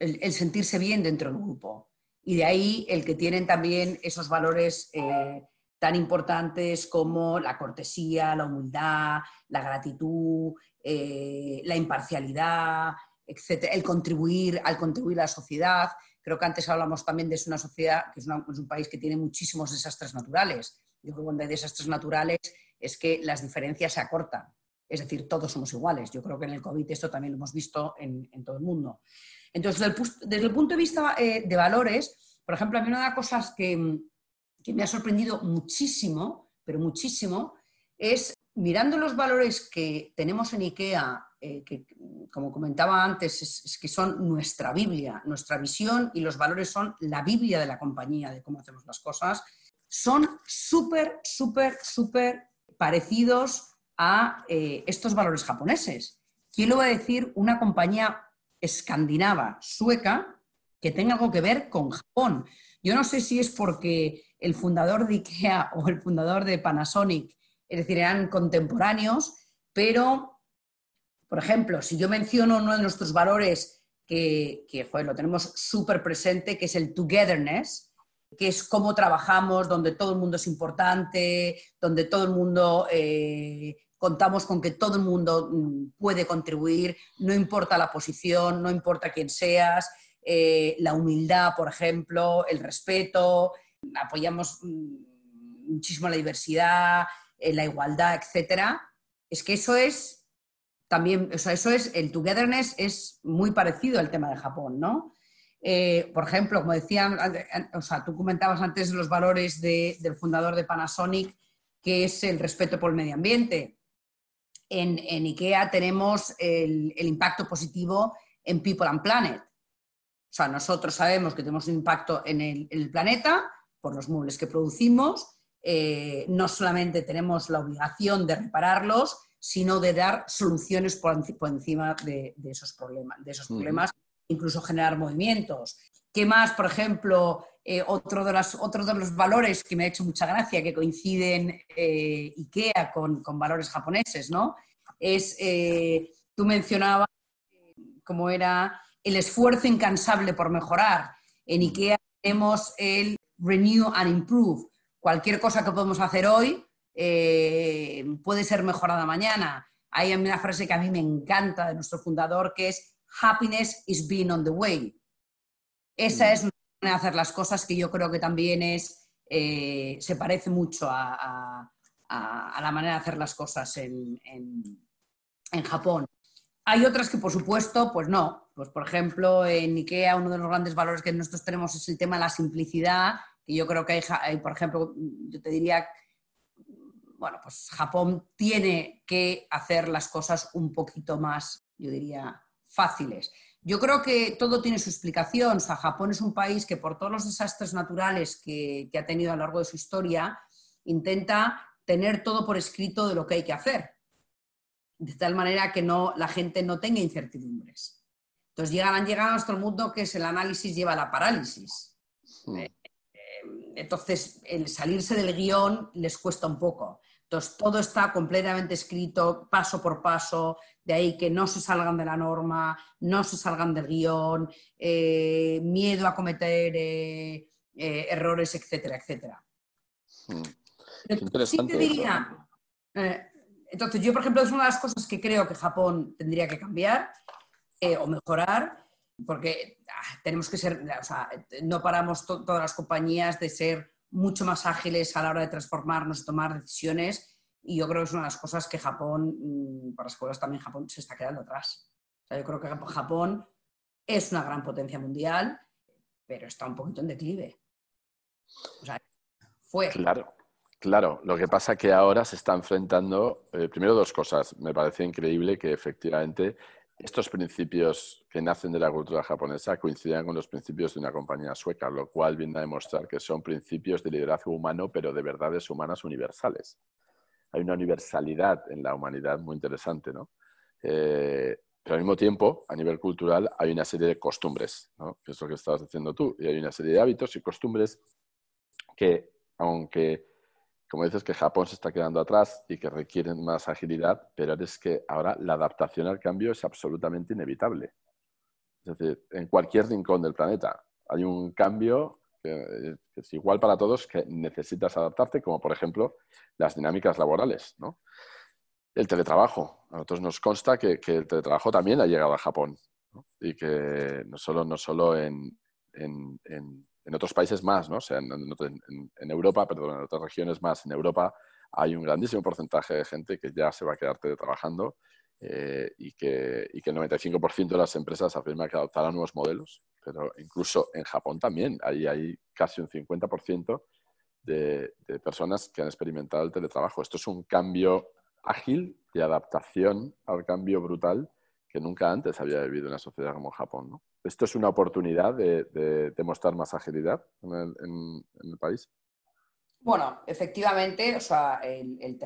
el, sentirse bien dentro del grupo. Y de ahí el que tienen también esos valores eh, tan importantes como la cortesía, la humildad, la gratitud, eh, la imparcialidad, etc. El contribuir, al contribuir a la sociedad. Creo que antes hablamos también de una sociedad que es, un país que tiene muchísimos desastres naturales. Yo creo que cuando hay desastres naturales es que las diferencias se acortan. Es decir, todos somos iguales. Yo creo que en el COVID esto también lo hemos visto en, todo el mundo. Entonces, desde el, punto de vista eh, de valores, por ejemplo, a mí una de las cosas que, que me ha sorprendido muchísimo, pero muchísimo, es mirando los valores que tenemos en IKEA, eh, que como comentaba antes, es, que son nuestra Biblia, nuestra visión y los valores son la Biblia de la compañía, de cómo hacemos las cosas, son súper, súper, súper parecidos a eh, estos valores japoneses. ¿Quién lo va a decir una compañía escandinava, sueca, que tenga algo que ver con Japón? Yo no sé si es porque el fundador de IKEA o el fundador de Panasonic es decir, eran contemporáneos, pero, por ejemplo, si yo menciono uno de nuestros valores que, lo tenemos súper presente, que es el togetherness, que es cómo trabajamos, donde todo el mundo es importante, donde todo el mundo eh, contamos con que todo el mundo mm, puede contribuir, no importa la posición, no importa quién seas, eh, la humildad, por ejemplo, el respeto, apoyamos mm, muchísimo la diversidad, la igualdad, etcétera, es que eso es también, o sea, eso es, el togetherness es muy parecido al tema de Japón, ¿no? Eh, por ejemplo, como decían, o sea, tú comentabas antes los valores del fundador de Panasonic, que es el respeto por el medio ambiente. En, IKEA tenemos el, impacto positivo en People and Planet. O sea, nosotros sabemos que tenemos un impacto en el, en el planeta por los muebles que producimos, eh, no solamente tenemos la obligación de repararlos, sino de dar soluciones por, encima de, esos problemas, de esos problemas incluso generar movimientos. ¿Qué más, por ejemplo, eh, otro, de de los valores que me ha hecho mucha gracia, que coinciden eh, IKEA con, valores japoneses, ¿no? Es, tú mencionabas cómo era el esfuerzo incansable por mejorar. En IKEA tenemos el renew and improve, cualquier cosa que podemos hacer hoy eh, puede ser mejorada mañana. Hay una frase que a mí me encanta de nuestro fundador que es happiness is being on the way. Esa es una manera de hacer las cosas que yo creo que también es, eh, se parece mucho a, la manera de hacer las cosas en, en, Japón. Hay otras que, por supuesto, pues no. Pues, por ejemplo, en IKEA uno de los grandes valores que nosotros tenemos es el tema de la simplicidad que yo creo que hay, por ejemplo, yo te diría, bueno, pues Japón tiene que hacer las cosas un poquito más, yo diría, fáciles. Yo creo que todo tiene su explicación. O sea, Japón es un país que por todos los desastres naturales que, ha tenido a lo largo de su historia, intenta tener todo por escrito de lo que hay que hacer, de tal manera que no, la gente no tenga incertidumbres. Entonces llegan, han llegado a nuestro mundo que es el análisis lleva a la parálisis. Hmm. Eh, entonces el salirse del guion les cuesta un poco. Entonces todo está completamente escrito paso por paso, de ahí que no se salgan de la norma, no se salgan del guion, eh, miedo a cometer eh, eh, errores, etcétera, etcétera. Hmm. entonces yo, por ejemplo, es una de las cosas que creo que Japón tendría que cambiar o mejorar, porque ah, tenemos que ser, o sea, no paramos todas las compañías de ser mucho más ágiles a la hora de transformarnos, tomar decisiones, y yo creo que es una de las cosas que Japón, mm, para las cosas también Japón se está quedando atrás. Yo creo que Japón es una gran potencia mundial, pero está un poquito en declive. O sea, fue. Claro. Claro, lo que pasa es que ahora se está enfrentando, eh, primero dos cosas. Me parece increíble que efectivamente estos principios que nacen de la cultura japonesa coinciden con los principios de una compañía sueca, lo cual viene a demostrar que son principios de liderazgo humano, pero de verdades humanas universales. Hay una universalidad en la humanidad muy interesante, ¿no? Eh, pero al mismo tiempo, a nivel cultural, hay una serie de costumbres, ¿no? que es lo que estabas diciendo tú, y hay una serie de hábitos y costumbres que, aunque como dices, que Japón se está quedando atrás y que requieren más agilidad, pero es que ahora la adaptación al cambio es absolutamente inevitable. Es decir, en cualquier rincón del planeta hay un cambio que es igual para todos que necesitas adaptarte, como por ejemplo las dinámicas laborales. ¿no? El teletrabajo. A nosotros nos consta que, el teletrabajo también ha llegado a Japón y que no solo, no solo en en otros países más, ¿no? O sea, en, Europa, perdón, en otras regiones más. En Europa hay un grandísimo porcentaje de gente que ya se va a quedar teletrabajando eh, y, que, y que el 95% de las empresas afirma que adoptarán nuevos modelos, pero incluso en Japón también hay, hay casi un 50% de, de personas que han experimentado el teletrabajo. Esto es un cambio ágil de adaptación al cambio brutal que nunca antes había vivido en una sociedad como Japón. ¿no? ¿Esto es una oportunidad de, demostrar más agilidad en el, país? Bueno, efectivamente, o sea, el,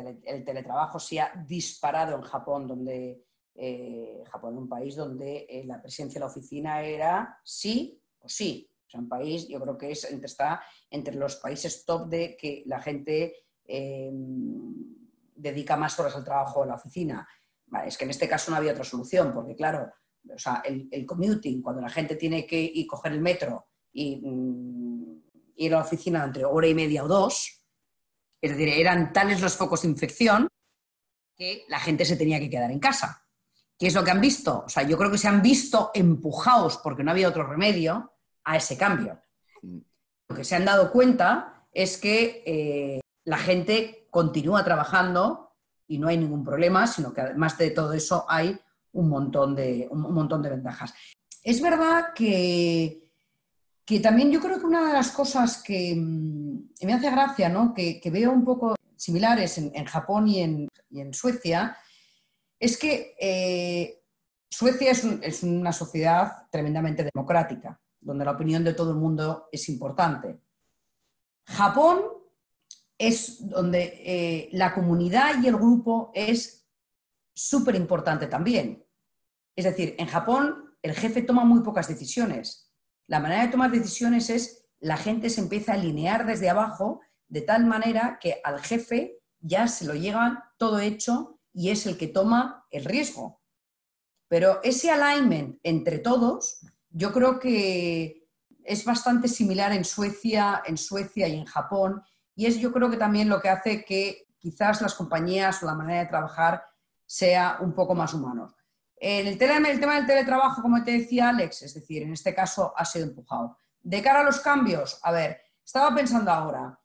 teletrabajo se ha disparado en Japón, donde eh, Japón es un país donde eh, la presencia de la oficina era sí o sí. O sea, un país, yo creo que es, está entre los países top de que la gente eh, dedica más horas al trabajo en la oficina. Es que en este caso no había otra solución, porque claro, o sea, el, commuting, cuando la gente tiene que ir coger el metro y mm, ir a la oficina entre hora y media o dos, es decir, eran tales los focos de infección que la gente se tenía que quedar en casa. ¿Qué es lo que han visto? O sea, yo creo que se han visto empujados, porque no había otro remedio, a ese cambio. Lo que se han dado cuenta es que eh, la gente continúa trabajando y no hay ningún problema, sino que además de todo eso hay un montón de, un montón de ventajas. Es verdad que, que también yo creo que una de las cosas que mm, me hace gracia, ¿no? que, veo un poco similares en, Japón y en, en, Suecia, es que eh, Suecia es, es, una sociedad tremendamente democrática, donde la opinión de todo el mundo es importante. Japón es donde eh, la comunidad y el grupo es súper importante también. Es decir, en Japón el jefe toma muy pocas decisiones. La manera de tomar decisiones es la gente se empieza a alinear desde abajo de tal manera que al jefe ya se lo llega todo hecho y es el que toma el riesgo. Pero ese alignment entre todos, yo creo que es bastante similar en Suecia, en Suecia y en Japón, y es yo creo que también lo que hace que quizás las compañías o la manera de trabajar sea un poco más humanos. El, tema, el tema del teletrabajo, como te decía Alex, es decir, en este caso ha sido empujado. De cara a los cambios, a ver, estaba pensando ahora,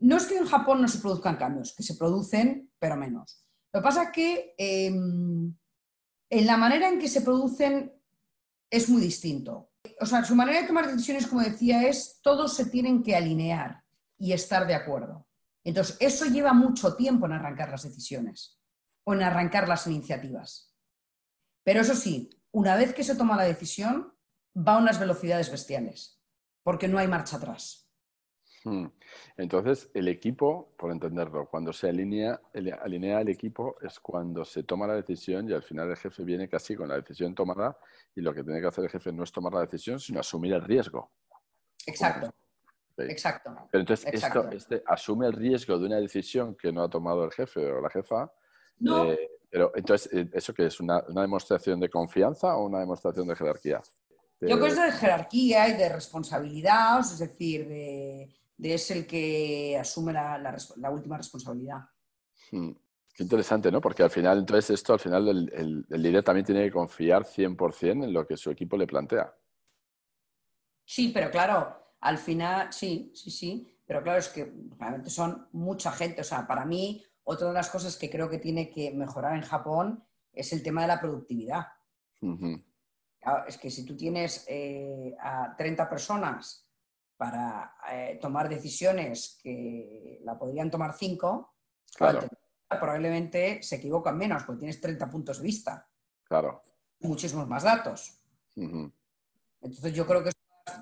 no es que en Japón no se produzcan cambios, que se producen, pero menos. Lo que pasa es que em, en la manera en que se producen es muy distinto. O sea, su manera de tomar decisiones, como decía, es todos se tienen que alinear y estar de acuerdo. Entonces, eso lleva mucho tiempo en arrancar las decisiones o en arrancar las iniciativas. Pero eso sí, una vez que se toma la decisión, va a unas velocidades bestiales, porque no hay marcha atrás. Hmm. Entonces, el equipo, por entenderlo, cuando se alinea, alinea el equipo es cuando se toma la decisión y al final el jefe viene casi con la decisión tomada y lo que tiene que hacer el jefe no es tomar la decisión, sino asumir el riesgo. Exacto. Exacto. Pero entonces, Esto, este, asume el riesgo de una decisión que no ha tomado el jefe o la jefa. No. Eh, pero entonces, eh, ¿eso qué es? ¿Una, demostración de confianza o una demostración de jerarquía? Yo creo que es de jerarquía y de responsabilidad, es decir, de, es el que asume la, última responsabilidad. Hmm. Qué interesante, ¿no? Porque al final, entonces, esto, al final, el, líder también tiene que confiar 100% en lo que su equipo le plantea. Sí, pero claro, al final, sí, sí, sí, pero claro, es que realmente son mucha gente. O sea, para mí, otra de las cosas que creo que tiene que mejorar en Japón es el tema de la productividad. es que si tú tienes eh, a 30 personas para eh, tomar decisiones que la podrían tomar 5, probablemente se equivocan menos porque tienes 30 puntos de vista. Claro. Muchísimos más datos. Entonces yo creo que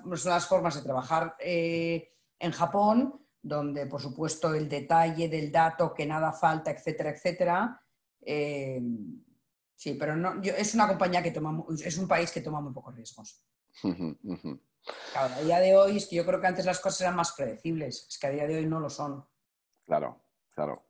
las formas de trabajar eh, en Japón donde por supuesto el detalle del dato, que nada falta, etcétera, etcétera. Eh, sí, pero no, es una compañía que toma, es un país que toma muy pocos riesgos. Claro, a día de hoy es que yo creo que antes las cosas eran más predecibles, es que a día de hoy no lo son. Claro, claro.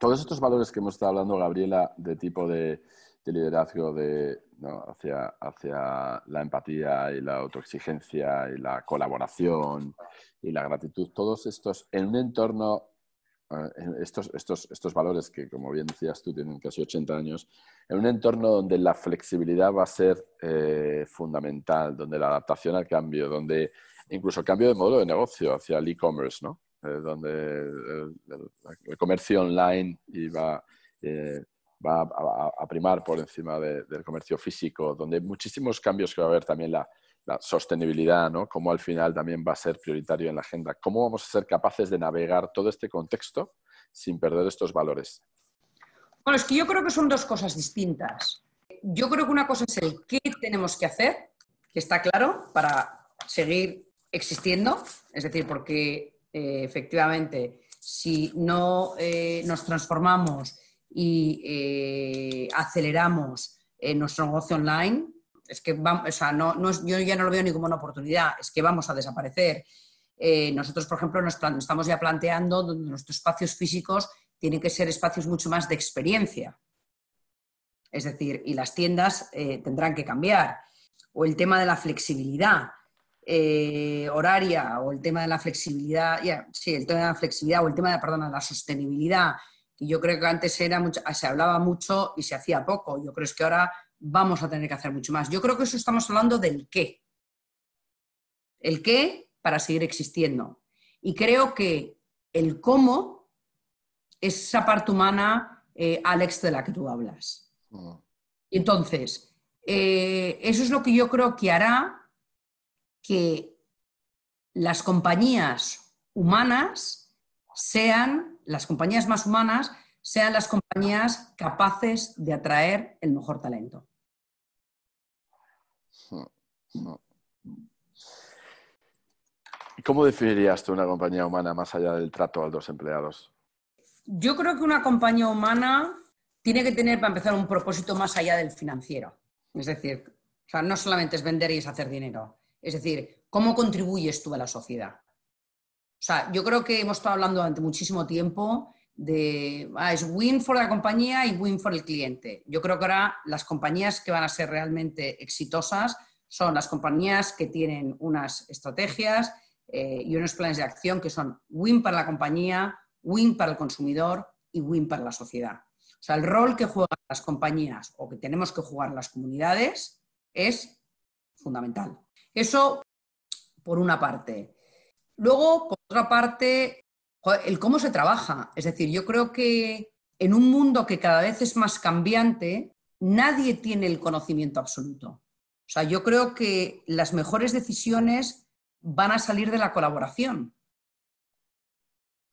Todos estos valores que hemos estado hablando, Gabriela, de tipo de, liderazgo de, hacia, hacia la empatía y la autoexigencia y la colaboración y la gratitud, todos estos en un entorno, eh, estos, estos, estos valores que, como bien decías tú, tienen casi 80 años, en un entorno donde la flexibilidad va a ser eh, fundamental, donde la adaptación al cambio, donde incluso el cambio de modelo de negocio hacia el e-commerce, ¿no? Donde el, comercio online iba, va a, primar por encima del comercio físico, donde hay muchísimos cambios que va a haber también la, sostenibilidad, ¿no? Cómo al final también va a ser prioritario en la agenda. ¿Cómo vamos a ser capaces de navegar todo este contexto sin perder estos valores? Bueno, es que yo creo que son dos cosas distintas. Yo creo que una cosa es el qué tenemos que hacer, que está claro, para seguir existiendo, es decir, porque eh, efectivamente si no eh, nos transformamos y eh, aceleramos nuestro negocio online, es que vamos, o sea, no, yo ya no lo veo ni como una oportunidad, es que vamos a desaparecer. nosotros, por ejemplo, nos estamos ya planteando donde nuestros espacios físicos tienen que ser espacios mucho más de experiencia. Es decir, y las tiendas tendrán que cambiar. O el tema de la flexibilidad. Eh, horaria o el tema de la flexibilidad, sí, el tema de la flexibilidad o el tema de, la sostenibilidad, que yo creo que antes era mucho, se hablaba mucho y se hacía poco. Yo creo que ahora vamos a tener que hacer mucho más. Yo creo que eso estamos hablando del qué. El qué para seguir existiendo. Y creo que el cómo es esa parte humana, eh, Alex, de la que tú hablas. Mm. Entonces, eh, eso es lo que yo creo que hará que las compañías humanas sean, las compañías más humanas, sean las compañías capaces de atraer el mejor talento. ¿Y cómo definirías tú una compañía humana más allá del trato a los empleados? Yo creo que una compañía humana tiene que tener, para empezar, un propósito más allá del financiero. Es decir, no solamente es vender y es hacer dinero. Es decir, ¿cómo contribuyes tú a la sociedad? O sea, yo creo que hemos estado hablando durante muchísimo tiempo de, ah, es win for la compañía y win for el cliente. Yo creo que ahora las compañías que van a ser realmente exitosas son las compañías que tienen unas estrategias eh, y unos planes de acción que son win para la compañía, win para el consumidor y win para la sociedad. O sea, el rol que juegan las compañías o que tenemos que jugar las comunidades es fundamental. Eso por una parte. Luego, por otra parte, el cómo se trabaja. Es decir, yo creo que en un mundo que cada vez es más cambiante, nadie tiene el conocimiento absoluto. O sea, yo creo que las mejores decisiones van a salir de la colaboración.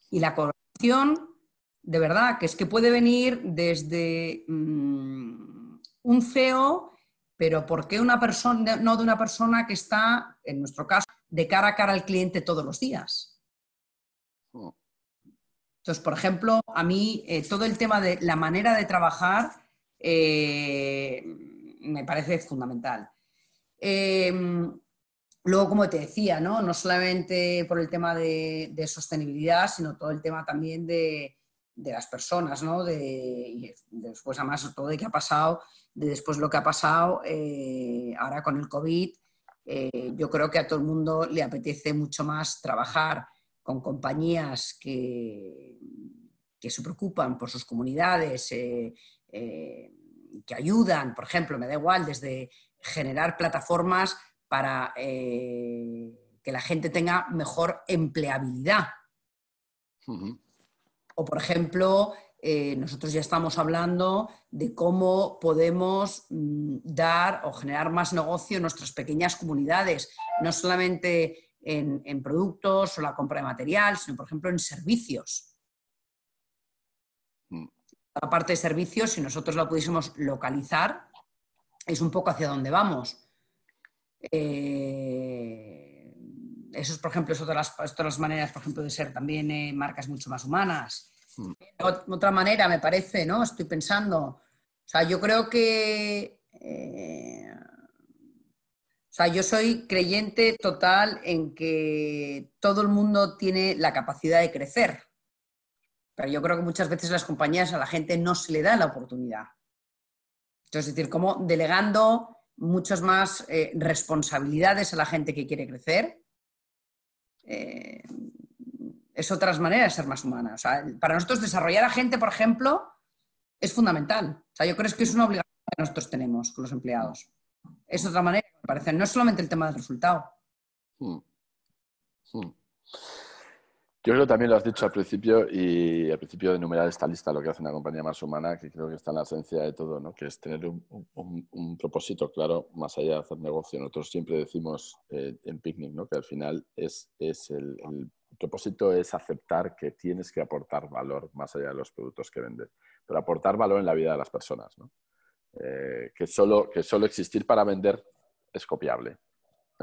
Y la colaboración, de verdad, que es que puede venir desde mm, un CEO pero ¿por qué una persona, no de una persona que está, en nuestro caso, de cara a cara al cliente todos los días? Oh. Entonces, por ejemplo, a mí eh, todo el tema de la manera de trabajar eh, me parece fundamental. Em, luego, como te decía, ¿no? solamente por el tema de, sostenibilidad, sino todo el tema también de, las personas, ¿no? De, y después, además, todo lo que ha pasado de después lo que ha pasado eh, ahora con el COVID, eh, yo creo que a todo el mundo le apetece mucho más trabajar con compañías que, que se preocupan por sus comunidades, eh, que ayudan, por ejemplo, me da igual, desde generar plataformas para que la gente tenga mejor empleabilidad. O, por ejemplo, eh, nosotros ya estamos hablando de cómo podemos mm, dar o generar más negocio en nuestras pequeñas comunidades, no solamente en, productos o la compra de material, sino, por ejemplo, en servicios. Mm. La parte de servicios, si nosotros la pudiésemos localizar, es un poco hacia dónde vamos. Eh, eso es, por ejemplo, es otra de las, maneras, por ejemplo, de ser también eh, marcas mucho más humanas. Otra manera, me parece, ¿no? Estoy pensando. O sea, yo creo que. Eh, o sea, yo soy creyente total en que todo el mundo tiene la capacidad de crecer. Pero yo creo que muchas veces las compañías a la gente no se le da la oportunidad. Entonces, es decir, como delegando muchas más eh, responsabilidades a la gente que quiere crecer. Eh, es otras maneras de ser más humana. O sea, para nosotros desarrollar a gente, por ejemplo, es fundamental. O sea, yo creo que es una obligación que nosotros tenemos con los empleados. Es otra manera, me parece. No es solamente el tema del resultado. Hmm. Hmm. Yo creo que también lo has dicho al principio y al principio de enumerar esta lista, lo que hace una compañía más humana, que creo que está en la esencia de todo, ¿no? que es tener un, propósito claro más allá de hacer negocio. Nosotros siempre decimos eh, en Picnic ¿no? que al final es, el, propósito es aceptar que tienes que aportar valor más allá de los productos que vendes, pero aportar valor en la vida de las personas. ¿no? Eh, que, solo, que solo existir para vender es copiable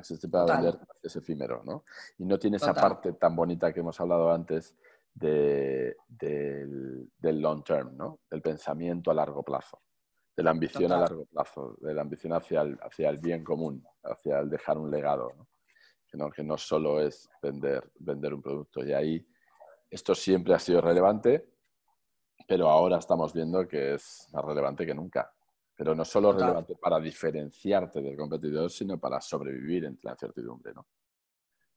existe para vender es efímero, ¿no? Y no tiene esa parte tan bonita que hemos hablado antes del, long term, ¿no? Del pensamiento a largo plazo, de la ambición a largo plazo, de la ambición hacia el, hacia el bien común, hacia el dejar un legado, ¿no? Que, ¿no? que no solo es vender, vender un producto. Y ahí esto siempre ha sido relevante, pero ahora estamos viendo que es más relevante que nunca pero no solo relevante para diferenciarte del competidor, sino para sobrevivir entre la incertidumbre. ¿no?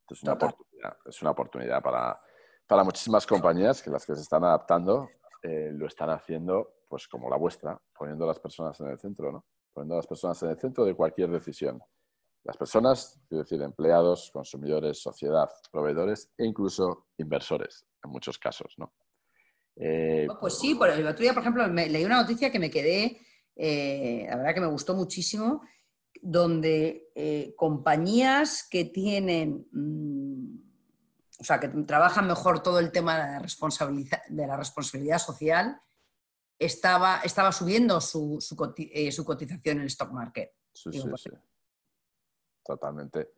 es una oportunidad, es una oportunidad para, para, muchísimas compañías que las que se están adaptando eh, lo están haciendo pues como la vuestra, poniendo a las personas en el centro, ¿no? poniendo a las personas en el centro de cualquier decisión. Las personas, quiero decir, empleados, consumidores, sociedad, proveedores e incluso inversores, en muchos casos. ¿no? Eh, pues sí, por el otro día, por ejemplo, leí una noticia que me quedé eh, la verdad que me gustó muchísimo, donde eh, compañías que tienen, mm, o sea, que trabajan mejor todo el tema de la responsabilidad, de la responsabilidad social, estaba, estaba subiendo su, eh, cotización en el stock market. Sí, sí, sí. Totalmente.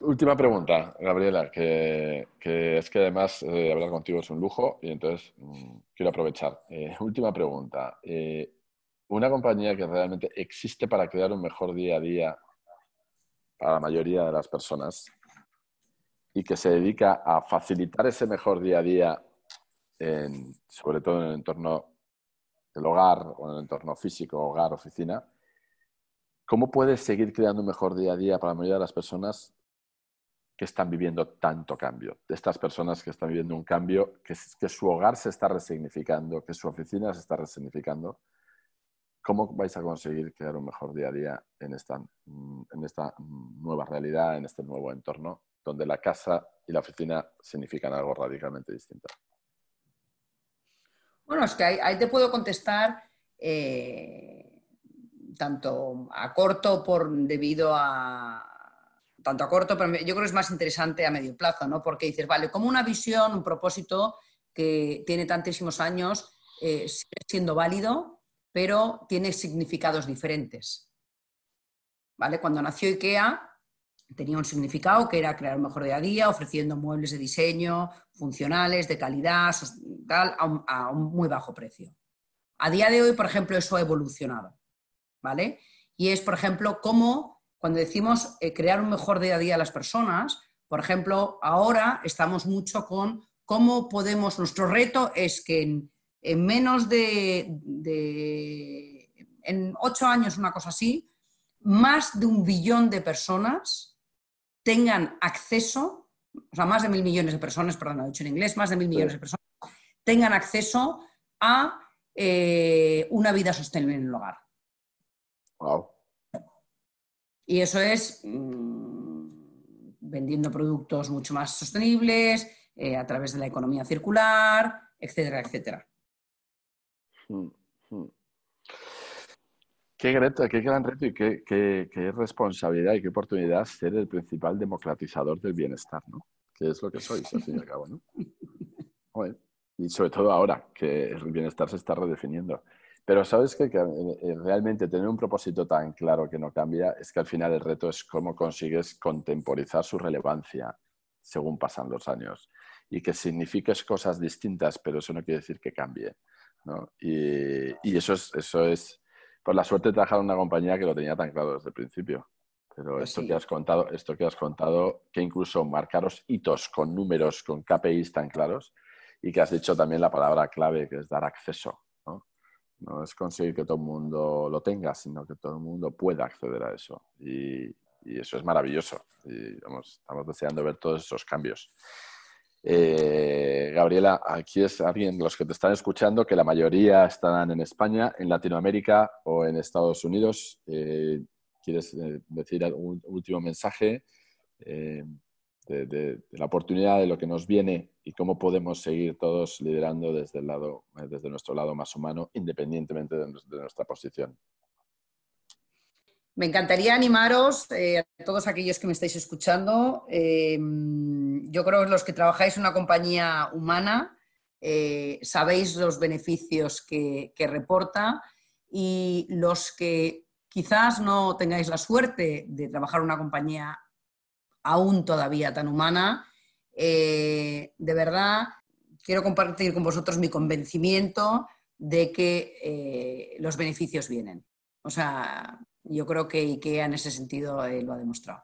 Última pregunta, Gabriela, que, es que además hablar contigo es un lujo y entonces mm, quiero aprovechar. última pregunta una compañía que realmente existe para crear un mejor día a día para la mayoría de las personas y que se dedica a facilitar ese mejor día a día, sobre todo en el entorno del hogar o en el entorno físico, hogar, oficina, ¿cómo puedes seguir creando un mejor día a día para la mayoría de las personas que están viviendo tanto cambio? De estas personas que están viviendo un cambio, que su hogar se está resignificando, que su oficina se está resignificando ¿Cómo vais a conseguir crear un mejor día a día en esta, mm, en esta nueva realidad, en este nuevo entorno, donde la casa y la oficina significan algo radicalmente distinto? Bueno, es que ahí, te puedo contestar eh, tanto a corto por debido a tanto a corto, pero yo creo que es más interesante a medio plazo, ¿no? Porque dices, vale, como una visión, un propósito que tiene tantísimos años, eh, sigue siendo válido, pero tiene significados diferentes. ¿Vale? Cuando nació IKEA tenía un significado que era crear un mejor día a día, ofreciendo muebles de diseño, funcionales, de calidad, tal, a, un, muy bajo precio. A día de hoy, por ejemplo, eso ha evolucionado. ¿Vale? Y es, por ejemplo, cómo cuando decimos eh, crear un mejor día a día a las personas, por ejemplo, ahora estamos mucho con cómo podemos, nuestro reto es que en en menos de, en ocho años, una cosa así, más de un billón de personas tengan acceso, o sea, más de mil millones de personas, perdón, lo he dicho en inglés, más de mil millones de personas tengan acceso a eh, una vida sostenible en el hogar. Wow. Y eso es mm, vendiendo productos mucho más sostenibles, eh, a través de la economía circular, etcétera, etcétera. Mm, mm. Qué, qué gran reto y qué, responsabilidad y qué oportunidad ser el principal democratizador del bienestar, ¿no? Que es lo que sois, al fin y al cabo, ¿no? y sobre todo ahora, que el bienestar se está redefiniendo. Pero sabes que, que, eh, realmente tener un propósito tan claro que no cambia es que al final el reto es cómo consigues contemporizar su relevancia según pasan los años y que signifiques cosas distintas, pero eso no quiere decir que cambie. Y, eso, es, eso es, por la suerte, trabajar en una compañía que lo tenía tan claro desde el principio. Pero pues esto que has contado, esto que has contado, que incluso marcaros hitos con números, con KPIs tan claros, y que has dicho también la palabra clave, que es dar acceso. No, no es conseguir que todo el mundo lo tenga, sino que todo el mundo pueda acceder a eso. Y, y eso es maravilloso. Y vamos, estamos deseando ver todos esos cambios. Eh, Gabriela, aquí es alguien los que te están escuchando, que la mayoría están en España, en Latinoamérica o en Estados Unidos. Eh, ¿Quieres eh, decir algún último mensaje? de, la oportunidad de lo que nos viene y cómo podemos seguir todos liderando desde, el lado, eh, desde nuestro lado más humano, independientemente de, nuestra posición. Me encantaría animaros eh, a todos aquellos que me estáis escuchando. Em, yo creo que los que trabajáis en una compañía humana eh, sabéis los beneficios que, que reporta y los que quizás no tengáis la suerte de trabajar en una compañía aún todavía tan humana, eh, de verdad quiero compartir con vosotros mi convencimiento de que eh, los beneficios vienen. O sea, yo creo que IKEA en ese sentido eh, lo ha demostrado.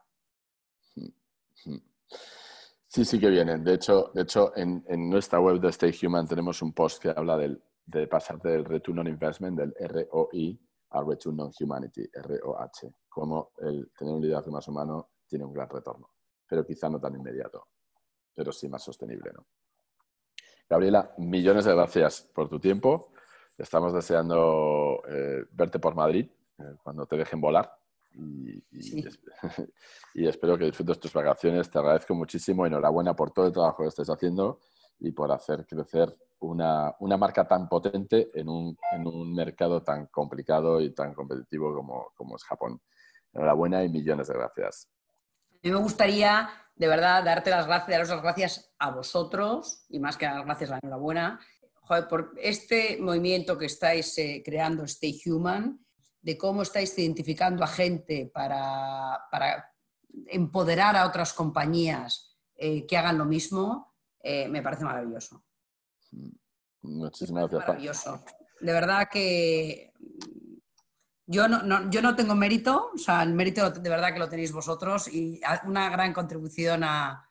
Sí, sí que vienen. De hecho, de hecho en, nuestra web de Stay Human tenemos un post que habla del, de pasar del Return on Investment, del ROI, al Return on Humanity, ROH, como el tener un liderazgo más humano tiene un gran retorno, pero quizá no tan inmediato, pero sí más sostenible. ¿no? Gabriela, millones de gracias por tu tiempo. Estamos deseando eh, verte por Madrid cuando te dejen volar. Y, y, espero que disfrutes tus vacaciones. Te agradezco muchísimo. Enhorabuena por todo el trabajo que estés haciendo y por hacer crecer una, una marca tan potente en un, en un, mercado tan complicado y tan competitivo como, como es Japón. Enhorabuena y millones de gracias. A mí me gustaría, de verdad, darte las gracias, daros las gracias a vosotros y más que las gracias, la enhorabuena, por este movimiento que estáis eh, creando, Stay Human, de cómo estáis identificando a gente para, para empoderar a otras compañías eh, que hagan lo mismo, eh, me parece maravilloso. Muchísimas gracias. Maravilloso. De verdad que yo no, yo no tengo mérito, o sea, el mérito de verdad que lo tenéis vosotros y una gran contribución a,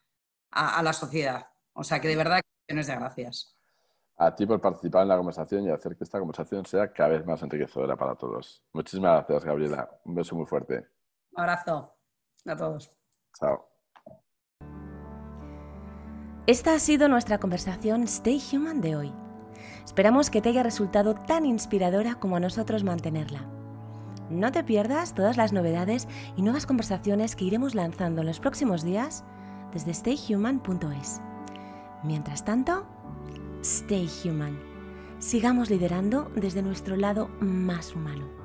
la sociedad. O sea, que de verdad, millones de gracias. A ti por participar en la conversación y hacer que esta conversación sea cada vez más enriquecedora para todos. Muchísimas gracias, Gabriela. Un beso muy fuerte. Un abrazo a todos. Chao. Esta ha sido nuestra conversación Stay Human de hoy. Esperamos que te haya resultado tan inspiradora como a nosotros mantenerla. No te pierdas todas las novedades y nuevas conversaciones que iremos lanzando en los próximos días desde stayhuman.es. Mientras tanto, stay human. Sigamos liderando desde nuestro lado más humano.